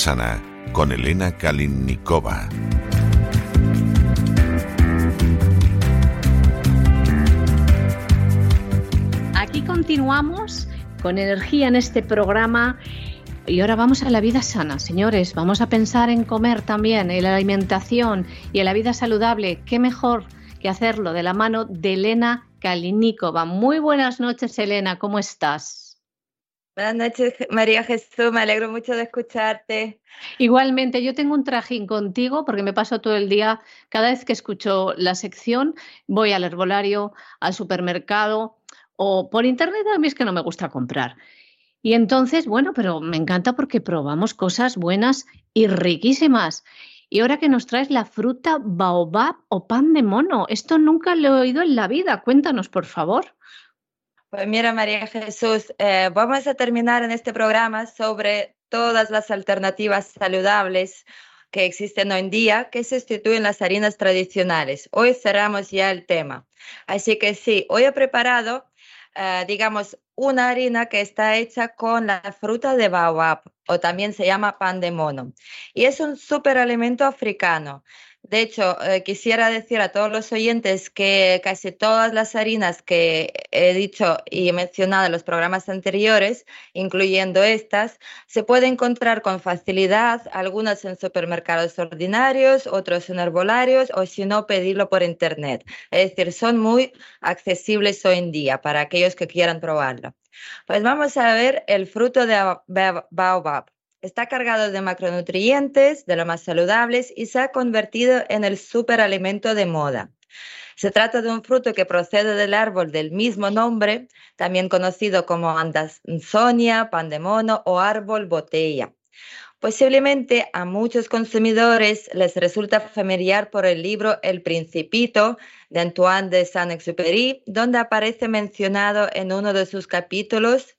Sana con Elena Kalinnikova. Aquí continuamos con energía en este programa. Y ahora vamos a la vida sana, señores. Vamos a pensar en comer también, en la alimentación y en la vida saludable. ¿Qué mejor que hacerlo de la mano de Elena Kalinikova? Muy buenas noches, Elena. ¿Cómo estás? Buenas noches, María Jesús, me alegro mucho de escucharte. Igualmente, yo tengo un trajín contigo porque me paso todo el día, cada vez que escucho la sección, voy al herbolario, al supermercado o por internet, a mí es que no me gusta comprar. Y entonces, bueno, pero me encanta porque probamos cosas buenas y riquísimas. Y ahora que nos traes la fruta baobab o pan de mono, esto nunca lo he oído en la vida. Cuéntanos, por favor. Pues mira, María Jesús, eh, vamos a terminar en este programa sobre todas las alternativas saludables que existen hoy en día que sustituyen las harinas tradicionales. Hoy cerramos ya el tema. Así que sí, hoy he preparado, eh, digamos, una harina que está hecha con la fruta de baobab o también se llama pan de mono. Y es un superalimento africano De hecho, eh, quisiera decir a todos los oyentes que casi todas las harinas que he dicho y mencionado en los programas anteriores, incluyendo estas, se pueden encontrar con facilidad, algunas en supermercados ordinarios, otros en herbolarios o si no, pedirlo por internet. Es decir, son muy accesibles hoy en día para aquellos que quieran probarlo. Pues vamos a ver el fruto de baobab. Está cargado de macronutrientes, de lo más saludables, y se ha convertido en el superalimento de moda. Se trata de un fruto que procede del árbol del mismo nombre, también conocido como andazonia, pandemono o árbol botella. Posiblemente a muchos consumidores les resulta familiar por el libro El Principito de Antoine de Saint-Exupéry, donde aparece mencionado en uno de sus capítulos,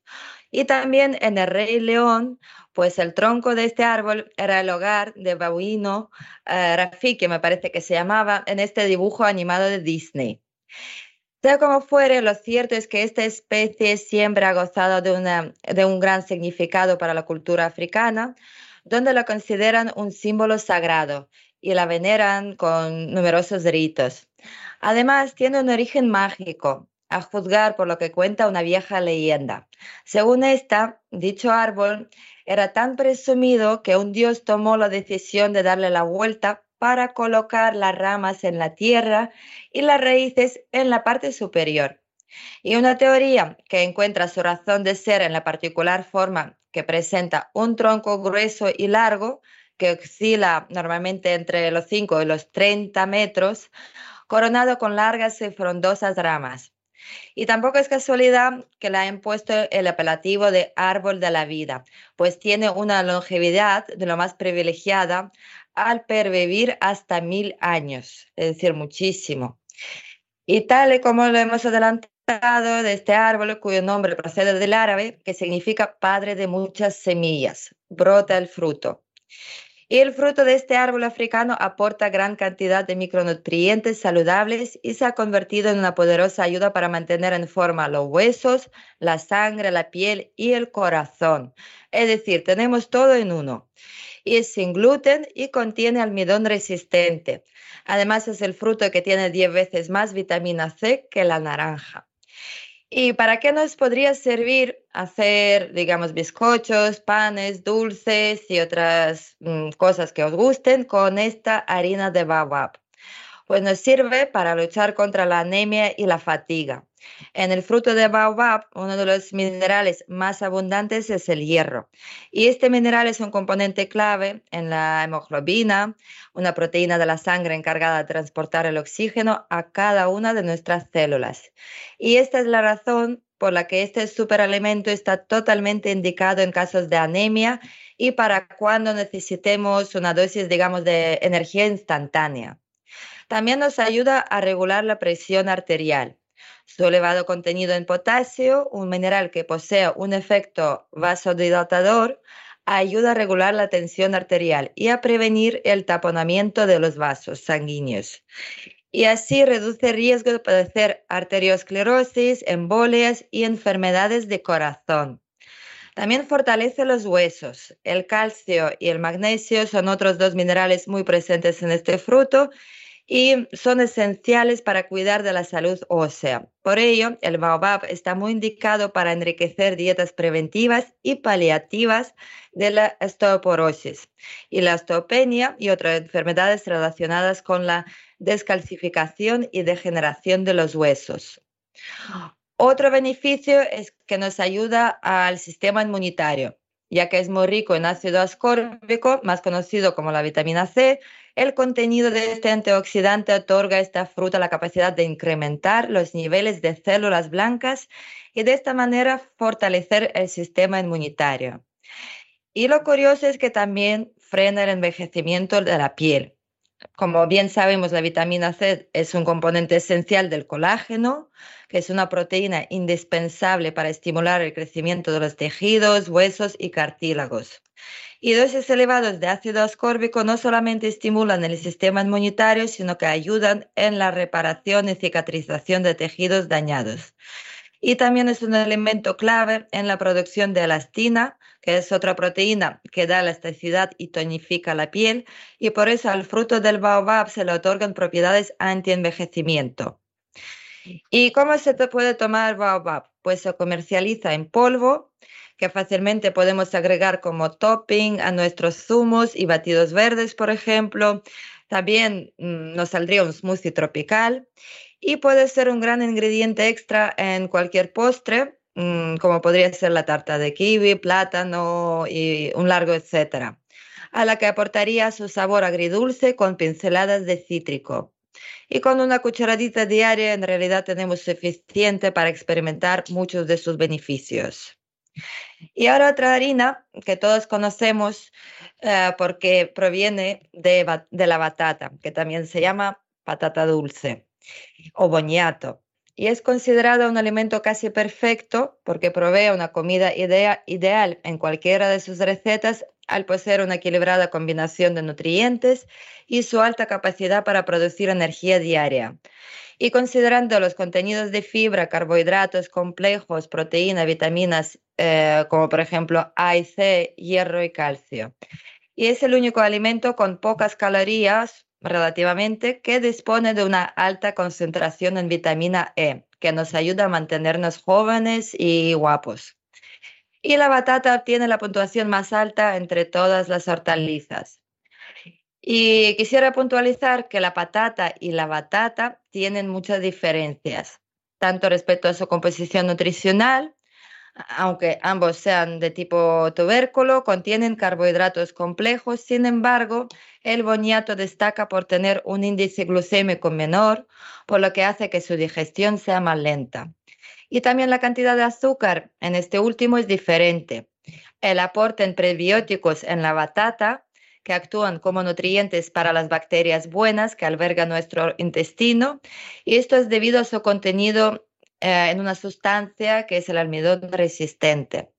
y también en El Rey León, pues el tronco de este árbol era el hogar de Babuino eh, Rafiki, me parece que se llamaba, en este dibujo animado de Disney. Sea como fuere, lo cierto es que esta especie siempre ha gozado de, de un gran significado para la cultura africana, donde la consideran un símbolo sagrado y la veneran con numerosos ritos. Además, tiene un origen mágico, a juzgar por lo que cuenta una vieja leyenda. Según esta, dicho árbol era tan presumido que un dios tomó la decisión de darle la vuelta para colocar las ramas en la tierra y las raíces en la parte superior. Y una teoría que encuentra su razón de ser en la particular forma que presenta un tronco grueso y largo que oscila normalmente entre los 5 y los 30 metros, coronado con largas y frondosas ramas. Y tampoco es casualidad que le hayan puesto el apelativo de árbol de la vida, pues tiene una longevidad de lo más privilegiada al pervivir hasta mil años, es decir, muchísimo. Y tal y como lo hemos adelantado de este árbol, cuyo nombre procede del árabe, que significa padre de muchas semillas, brota el fruto. Y el fruto de este árbol africano aporta gran cantidad de micronutrientes saludables y se ha convertido en una poderosa ayuda para mantener en forma los huesos, la sangre, la piel y el corazón. Es decir, tenemos todo en uno. Y es sin gluten y contiene almidón resistente. Además es el fruto que tiene 10 veces más vitamina C que la naranja. ¿Y para qué nos podría servir hacer, digamos, bizcochos, panes, dulces y otras mm, cosas que os gusten con esta harina de baobab? Pues nos sirve para luchar contra la anemia y la fatiga. En el fruto de baobab, uno de los minerales más abundantes es el hierro. Y este mineral es un componente clave en la hemoglobina, una proteína de la sangre encargada de transportar el oxígeno a cada una de nuestras células. Y esta es la razón por la que este superalimento está totalmente indicado en casos de anemia y para cuando necesitemos una dosis, digamos, de energía instantánea. También nos ayuda a regular la presión arterial. Su elevado contenido en potasio, un mineral que posee un efecto vasodilatador, ayuda a regular la tensión arterial y a prevenir el taponamiento de los vasos sanguíneos. Y así reduce el riesgo de padecer arteriosclerosis, embolias y enfermedades de corazón. También fortalece los huesos. El calcio y el magnesio son otros dos minerales muy presentes en este fruto y son esenciales para cuidar de la salud ósea. Por ello, el baobab está muy indicado para enriquecer dietas preventivas y paliativas de la osteoporosis y la osteopenia y otras enfermedades relacionadas con la descalcificación y degeneración de los huesos. Otro beneficio es que nos ayuda al sistema inmunitario, ya que es muy rico en ácido ascórbico, más conocido como la vitamina C, el contenido de este antioxidante otorga a esta fruta la capacidad de incrementar los niveles de células blancas y de esta manera fortalecer el sistema inmunitario. Y lo curioso es que también frena el envejecimiento de la piel. Como bien sabemos, la vitamina C es un componente esencial del colágeno, que es una proteína indispensable para estimular el crecimiento de los tejidos, huesos y cartílagos. Y dosis elevadas de ácido ascórbico no solamente estimulan el sistema inmunitario, sino que ayudan en la reparación y cicatrización de tejidos dañados. y también es un elemento clave en la producción de elastina, que es otra proteína que da elasticidad y tonifica la piel, y por eso al fruto del baobab se le otorgan propiedades anti-envejecimiento. ¿Y cómo se puede tomar baobab? Pues se comercializa en polvo, que fácilmente podemos agregar como topping a nuestros zumos y batidos verdes, por ejemplo. También mm, nos saldría un smoothie tropical y puede ser un gran ingrediente extra en cualquier postre, mm, como podría ser la tarta de kiwi, plátano y un largo etcétera, a la que aportaría su sabor agridulce con pinceladas de cítrico. Y con una cucharadita diaria en realidad tenemos suficiente para experimentar muchos de sus beneficios. Y ahora otra harina que todos conocemos eh, porque proviene de, de la batata, que también se llama patata dulce o boñato. Y es considerado un alimento casi perfecto porque provee una comida ideal en cualquiera de sus recetas al poseer una equilibrada combinación de nutrientes y su alta capacidad para producir energía diaria. Y considerando los contenidos de fibra, carbohidratos complejos, proteínas, vitaminas, eh, como por ejemplo A y C, hierro y calcio. Y es el único alimento con pocas calorías, relativamente que dispone de una alta concentración en vitamina E, que nos ayuda a mantenernos jóvenes y guapos. Y la batata tiene la puntuación más alta entre todas las hortalizas. Y quisiera puntualizar que la patata y la batata tienen muchas diferencias, tanto respecto a su composición nutricional, aunque ambos sean de tipo tubérculo, contienen carbohidratos complejos. Sin embargo, el boniato destaca por tener un índice glucémico menor, por lo que hace que su digestión sea más lenta. Y también la cantidad de azúcar en este último es diferente. El aporte en prebióticos en la batata, que actúan como nutrientes para las bacterias buenas que alberga nuestro intestino, y esto es debido a su contenido eh, en una sustancia que es el almidón resistente.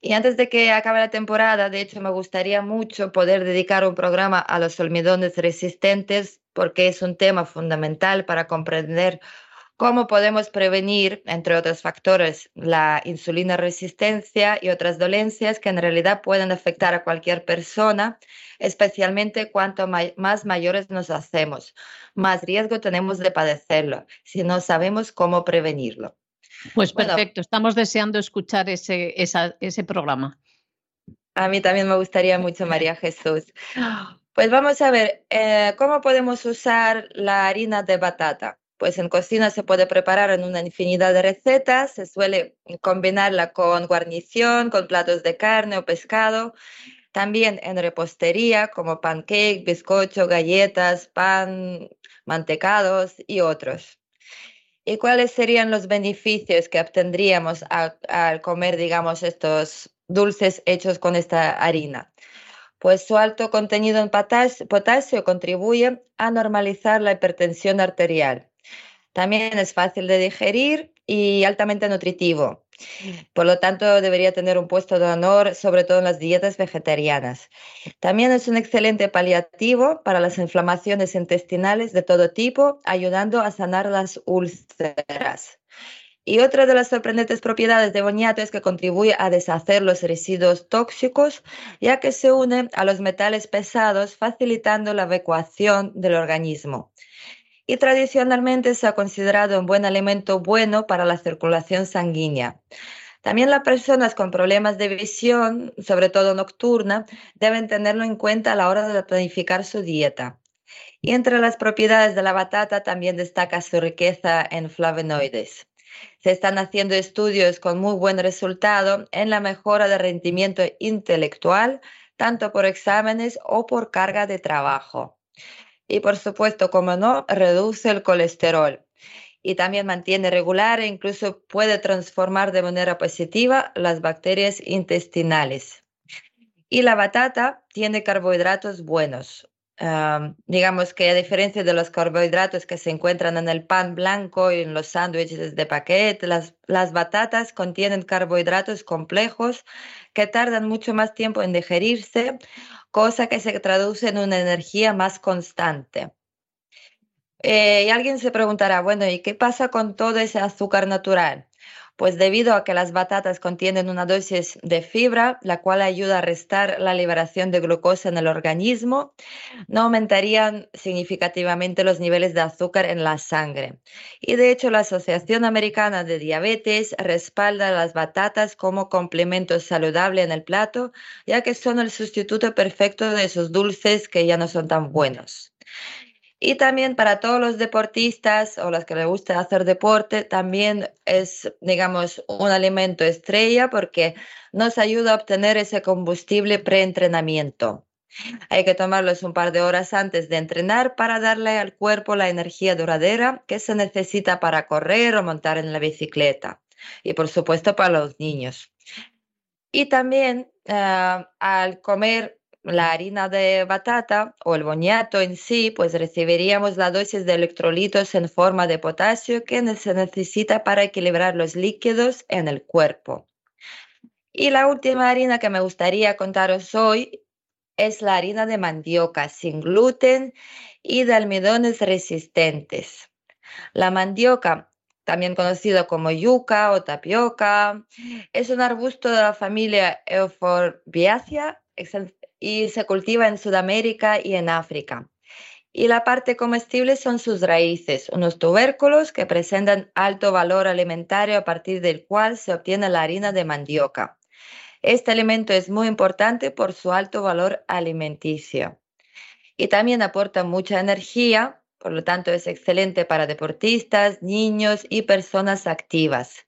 Y antes de que acabe la temporada, de hecho, me gustaría mucho poder dedicar un programa a los almidones resistentes porque es un tema fundamental para comprender cómo podemos prevenir, entre otros factores, la insulina resistencia y otras dolencias que en realidad pueden afectar a cualquier persona, especialmente cuanto más mayores nos hacemos. Más riesgo tenemos de padecerlo si no sabemos cómo prevenirlo. Pues perfecto, estamos deseando escuchar ese, ese programa. A mí también me gustaría mucho, María Jesús. Pues vamos a ver, eh, ¿cómo podemos usar la harina de batata? Pues en cocina se puede preparar en una infinidad de recetas, se suele combinarla con guarnición, con platos de carne o pescado, también en repostería como pancake, bizcocho, galletas, pan, mantecados y otros. ¿Y cuáles serían los beneficios que obtendríamos al comer, digamos, estos dulces hechos con esta harina? Pues su alto contenido en potasio contribuye a normalizar la hipertensión arterial también es fácil de digerir y altamente nutritivo. Por lo tanto, debería tener un puesto de honor, sobre todo en las dietas vegetarianas. También es un excelente paliativo para las inflamaciones intestinales de todo tipo, ayudando a sanar las úlceras. Y otra de las sorprendentes propiedades de boniato es que contribuye a deshacer los residuos tóxicos, ya que se une a los metales pesados, facilitando la evacuación del organismo y tradicionalmente se ha considerado un buen alimento bueno para la circulación sanguínea. También las personas con problemas de visión, sobre todo nocturna, deben tenerlo en cuenta a la hora de planificar su dieta. Y entre las propiedades de la batata también destaca su riqueza en flavonoides. Se están haciendo estudios con muy buen resultado en la mejora del rendimiento intelectual, tanto por exámenes o por carga de trabajo y por supuesto, como no, reduce el colesterol y también mantiene regular e incluso puede transformar de manera positiva las bacterias intestinales. Y la batata tiene carbohidratos buenos. Digamos que a diferencia de los carbohidratos que se encuentran en el pan blanco y en los sándwiches de paquete, las, las batatas contienen carbohidratos complejos que tardan mucho más tiempo en digerirse cosa que se traduce en una energía más constante. Eh, y alguien se preguntará, bueno, ¿y qué pasa con todo ese azúcar natural? Pues debido a que las batatas contienen una dosis de fibra, la cual ayuda a restar la liberación de glucosa en el organismo, no aumentarían significativamente los niveles de azúcar en la sangre. Y de hecho, la Asociación Americana de Diabetes respalda las batatas como complemento saludable en el plato, ya que son el sustituto perfecto de esos dulces que ya no son tan buenos. Y también para todos los deportistas o los que les gusta hacer deporte, también es, digamos, un alimento estrella porque nos ayuda a obtener ese combustible preentrenamiento. Hay que tomarlos un par de horas antes de entrenar para darle al cuerpo la energía duradera que se necesita para correr o montar en la bicicleta. Y por supuesto para los niños. Y también ah, al comer la harina de batata o el boñato en sí, pues recibiríamos la dosis de electrolitos en forma de potasio que se necesita para equilibrar los líquidos en el cuerpo. Y la última harina que me gustaría contaros hoy es la harina de mandioca sin gluten y de almidones resistentes. La mandioca, también conocido como yuca o tapioca, es un arbusto de la familia Euphorbiaceae y se cultiva en Sudamérica y en África. Y la parte comestible son sus raíces, unos tubérculos que presentan alto valor alimentario a partir del cual se obtiene la harina de mandioca. Este alimento es muy importante por su alto valor alimenticio. Y también aporta mucha energía, por lo tanto es excelente para deportistas, niños y personas activas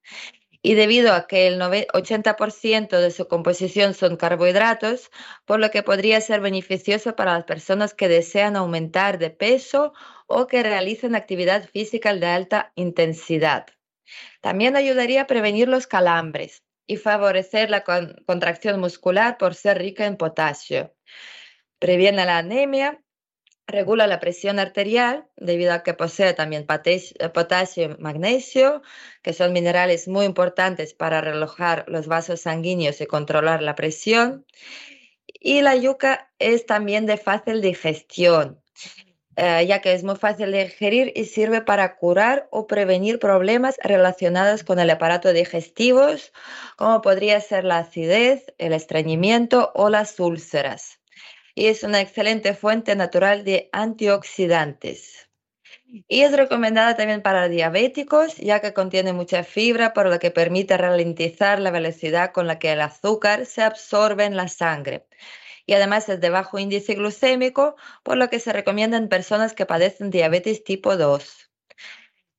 y debido a que el 80% de su composición son carbohidratos, por lo que podría ser beneficioso para las personas que desean aumentar de peso o que realicen actividad física de alta intensidad. También ayudaría a prevenir los calambres y favorecer la contracción muscular por ser rica en potasio. Previene la anemia regula la presión arterial debido a que posee también potasio y magnesio, que son minerales muy importantes para relojar los vasos sanguíneos y controlar la presión. Y la yuca es también de fácil digestión, eh, ya que es muy fácil de digerir y sirve para curar o prevenir problemas relacionados con el aparato digestivo, como podría ser la acidez, el estreñimiento o las úlceras y es una excelente fuente natural de antioxidantes. Y es recomendada también para diabéticos, ya que contiene mucha fibra, por lo que permite ralentizar la velocidad con la que el azúcar se absorbe en la sangre. Y además es de bajo índice glucémico, por lo que se recomienda en personas que padecen diabetes tipo 2.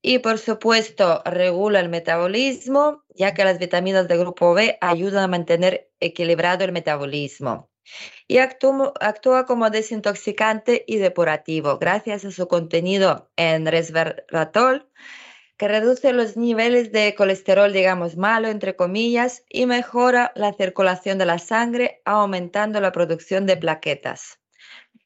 Y por supuesto, regula el metabolismo, ya que las vitaminas del grupo B ayudan a mantener equilibrado el metabolismo y actúa, como desintoxicante y depurativo gracias a su contenido en resveratrol que reduce los niveles de colesterol, digamos, malo, entre comillas, y mejora la circulación de la sangre, aumentando la producción de plaquetas.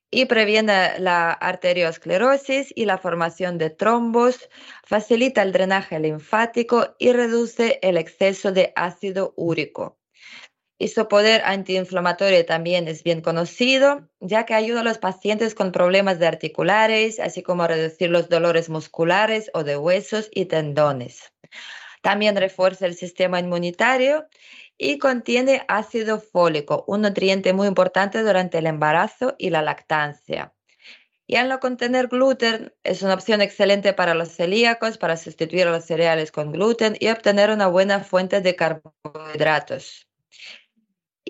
Y previene la arteriosclerosis y la formación de trombos, facilita el drenaje linfático y reduce el exceso de ácido úrico su poder antiinflamatorio también es bien conocido, ya que ayuda a los pacientes con problemas de articulares, así como a reducir los dolores musculares o de huesos y tendones. También refuerza el sistema inmunitario y contiene ácido fólico, un nutriente muy importante durante el embarazo y la lactancia. Y al no contener gluten, es una opción excelente para los celíacos, para sustituir los cereales con gluten y obtener una buena fuente de carbohidratos.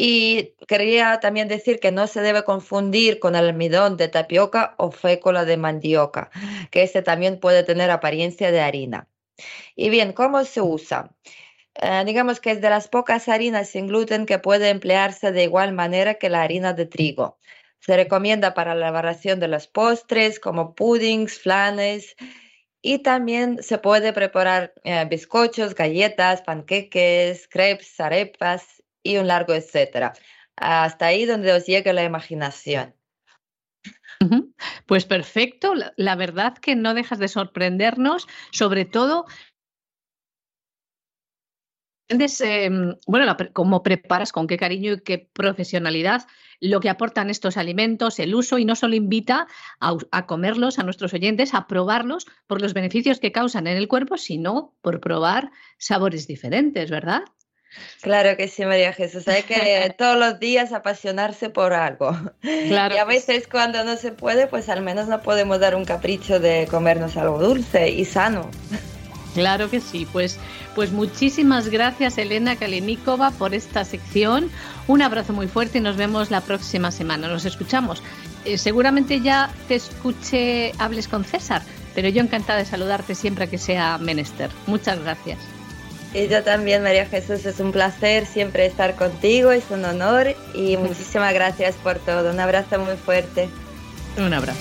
Y quería también decir que no se debe confundir con el almidón de tapioca o fécula de mandioca, que este también puede tener apariencia de harina. Y bien, ¿cómo se usa? Eh, digamos que es de las pocas harinas sin gluten que puede emplearse de igual manera que la harina de trigo. Se recomienda para la elaboración de los postres como puddings, flanes y también se puede preparar eh, bizcochos, galletas, panqueques, crepes, arepas y un largo etcétera. Hasta ahí donde os llegue la imaginación. Pues perfecto, la verdad que no dejas de sorprendernos, sobre todo Em, bueno, cómo preparas, con qué cariño y qué profesionalidad lo que aportan estos alimentos, el uso, y no solo invita a, comerlos a nuestros oyentes, a probarlos por los beneficios que causan en el cuerpo, sino por probar sabores diferentes, ¿verdad? Claro que sí, María Jesús. Hay que todos los días apasionarse por algo. Claro y a veces cuando no se puede, pues al menos no podemos dar un capricho de comernos algo dulce y sano. Claro que sí, pues, pues muchísimas gracias Elena Kalinikova por esta sección. Un abrazo muy fuerte y nos vemos la próxima semana. Nos escuchamos. Eh, seguramente ya te escuche, hables con César, pero yo encantada de saludarte siempre que sea menester. Muchas gracias. Y yo también, María Jesús, es un placer siempre estar contigo, es un honor y muchísimas gracias por todo. Un abrazo muy fuerte. Un abrazo.